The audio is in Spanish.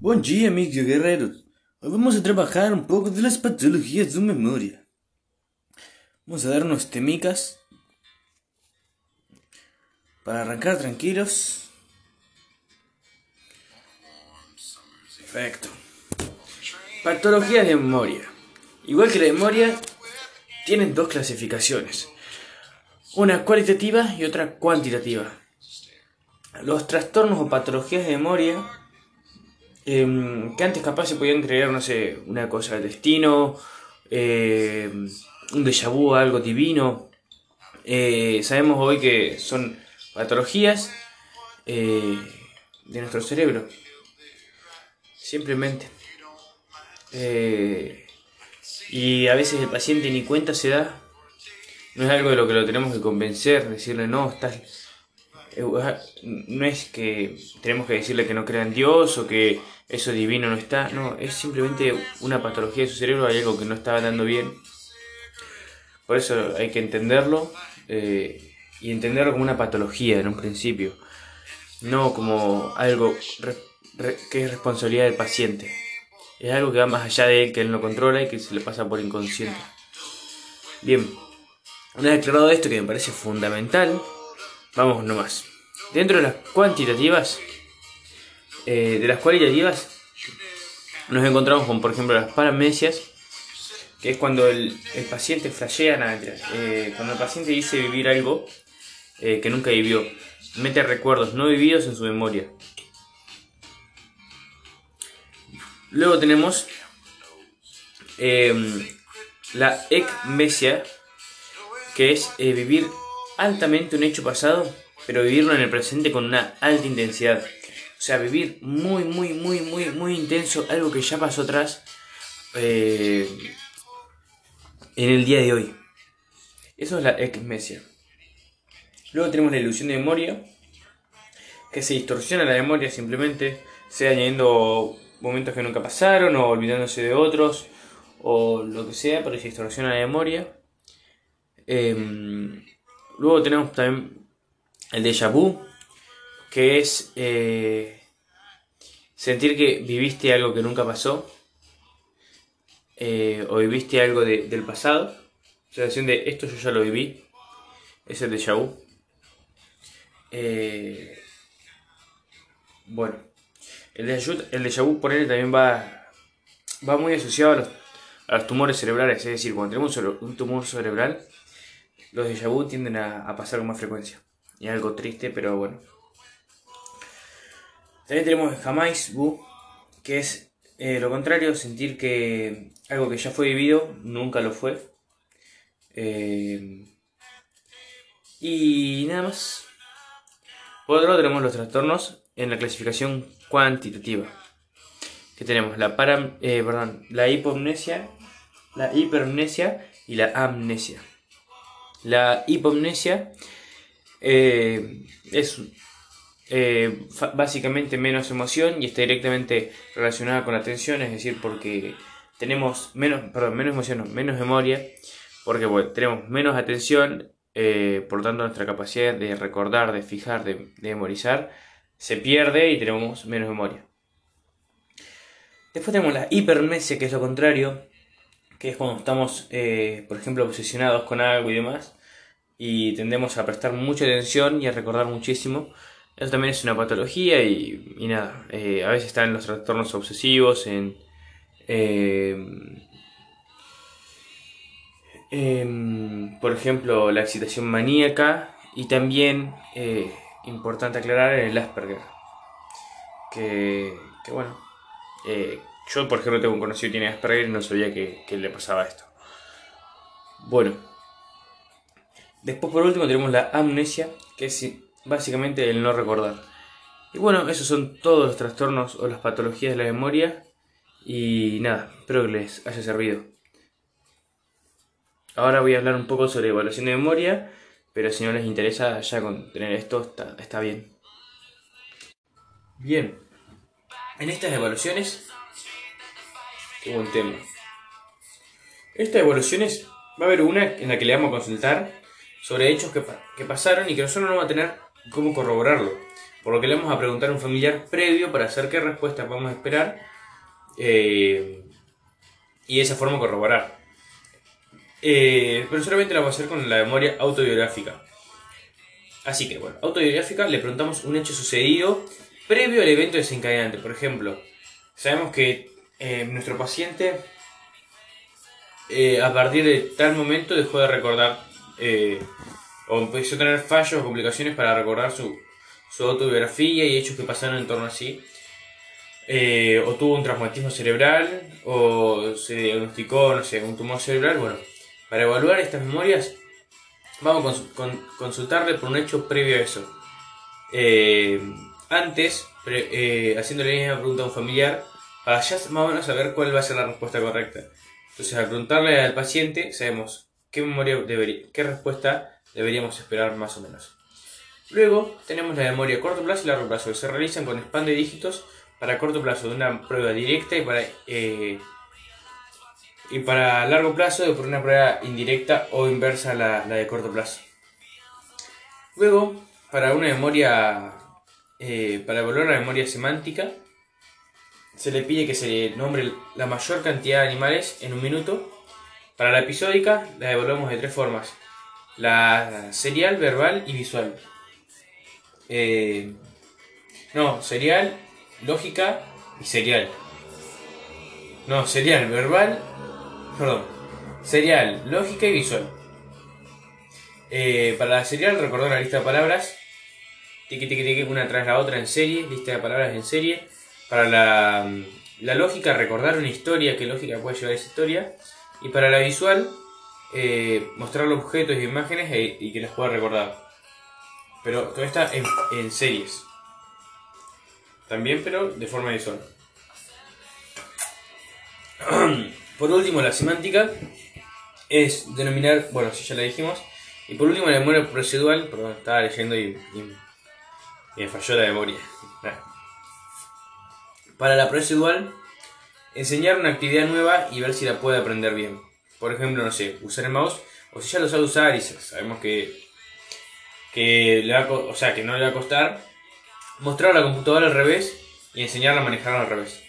Bom dia, amigos guerreiros. Hoy vamos a trabajar un poco de las patologías de memoria. Vamos a dar unos temicas para arrancar tranquilos. Perfecto. Patologías de memoria. Igual que la memoria, tienen dos clasificaciones. Una cualitativa y otra cuantitativa. Los trastornos o patologías de memoria Em, que antes capaz se podían creer, no sé, una cosa del destino, em, un déjà vu, algo divino. Eh, sabemos hoy que son patologías eh, de nuestro cerebro. Simplemente. Eh, y a veces el paciente ni cuenta se da. No es algo de lo que lo tenemos que convencer, decirle, no, estás no es que tenemos que decirle que no crea en Dios o que eso divino no está, no, es simplemente una patología de su cerebro, hay algo que no estaba dando bien. Por eso hay que entenderlo eh, y entenderlo como una patología en un principio, no como algo que es responsabilidad del paciente. Es algo que va más allá de él, que él no controla y que se le pasa por inconsciente. Bien, una vez aclarado esto que me parece fundamental, Vamos nomás. Dentro de las cuantitativas, eh, de las cualitativas, nos encontramos con, por ejemplo, las paramnesias, que es cuando el, paciente flashea eh, cuando el paciente dice vivir algo eh, que nunca vivió, mete recuerdos no vividos en su memoria. Luego tenemos em, la ecmesia, que es vivir altamente un hecho pasado, pero vivirlo en el presente con una alta intensidad. O sea, vivir muy, muy, muy, muy, muy intenso algo que ya pasó atrás eh, en el día de hoy. Eso es la exmesia. Luego tenemos la ilusión de memoria, que se distorsiona la memoria simplemente, sea añadiendo momentos que nunca pasaron o olvidándose de otros o lo que sea, pero se distorsiona la memoria. Em, Luego tenemos también el déjà vu, que es eh, sentir que viviste algo que nunca pasó, eh, o viviste algo del pasado, sensación de esto yo ya lo viví, es el déjà vu. Eh, bueno, el déjà, el déjà vu por él también va, va muy asociado a los, a los tumores cerebrales, es decir, cuando tenemos un tumor cerebral, los déjà vu tienden a, pasar con más frecuencia. Y algo triste, pero bueno. También tenemos jamás bu, que es eh, lo contrario, sentir que algo que ya fue vivido nunca lo fue. Eh, y nada más. Por otro lado tenemos los trastornos en la clasificación cuantitativa. Que tenemos la para, eh, perdón, la hipomnesia, la hipermnesia y la amnesia. La hipomnesia eh, es eh, básicamente menos emoción y está directamente relacionada con la atención, es decir, porque tenemos menos, perdón, menos emoción, menos memoria, porque tenemos menos atención, eh, por tanto nuestra capacidad de recordar, de fijar, de, memorizar, se pierde y tenemos menos memoria. Después tenemos la hipermnesia, que es lo contrario, que es cuando estamos, por ejemplo, obsesionados con algo y demás, y tendemos a prestar mucha atención y a recordar muchísimo. Eso también es una patología y, nada, eh, a veces están los trastornos obsesivos, en, em, em, por ejemplo, la excitación maníaca y también, eh, importante aclarar, el Asperger. Que, que bueno, eh, yo por ejemplo tengo un conocido que tiene Asperger y no sabía que, que le pasaba esto. Bueno, Después por último tenemos la amnesia, que es básicamente el no recordar. Y bueno, esos son todos los trastornos o las patologías de la memoria. Y nada, espero que les haya servido. Ahora voy a hablar un poco sobre evaluación de memoria, pero si no les interesa ya con tener esto está, está bien. Bien, en estas evaluaciones, qué buen tema. Estas evaluaciones va a haber una en la que le vamos a consultar sobre hechos que, pasaron y que nosotros no vamos a tener cómo corroborarlo. por lo que le vamos a preguntar a un familiar previo para saber qué respuesta a esperar eh, y de esa forma corroborar. Eh, pero solamente lo vamos a hacer con la memoria autobiográfica. Así que, bueno, autobiográfica le preguntamos un hecho sucedido previo al evento desencadenante. Por ejemplo, sabemos que eh, nuestro paciente a partir de tal momento dejó de recordar o empezó a tener fallos o complicaciones para recordar su, su autobiografía y hechos que pasaron en torno a sí. Eh, o tuvo un traumatismo cerebral, o se diagnosticó, no sé, un tumor cerebral. Bueno, para evaluar estas memorias, vamos a consultarle por un hecho previo a eso. Eh, antes, eh, haciéndole la misma pregunta a un familiar, para ya más o menos saber cuál va a ser la respuesta correcta. Entonces, al preguntarle al paciente, sabemos qué memoria qué respuesta deberíamos esperar más o menos. Luego tenemos la memoria a corto plazo y largo plazo, que se realizan con spam dígitos para corto plazo de una prueba directa y para, eh, y para largo plazo de una prueba indirecta o inversa a la, de corto plazo. Luego, para una memoria, eh, para evaluar la memoria semántica, se le pide que se nombre la mayor cantidad de animales en un minuto. Para la episódica la evaluamos de tres formas la serial, verbal y visual. Eh, no, serial, lógica y serial. No, serial, verbal, perdón, serial, lógica y visual. Eh, para la serial, recordar la lista de palabras, tiqui, tiqui, tiqui, una tras la otra en serie, lista de palabras en serie. Para la, la lógica, recordar una historia, qué lógica puede llevar esa historia. Y para la visual, eh, mostrar los objetos y imágenes e, y que las pueda recordar. Pero todo está en, series. También, pero de forma visual. Por último, la semántica es denominar, bueno, si ya la dijimos. Y por último, la memoria procedural, perdón, estaba leyendo y, me falló la memoria. Para la procedural, enseñar una actividad nueva y ver si la puede aprender bien por ejemplo, no sé, usar el mouse, o si ya lo sabe usar y sabemos que, que, le va o sea, que no le va a costar, mostrar la computadora al revés y enseñarla a manejarla al revés.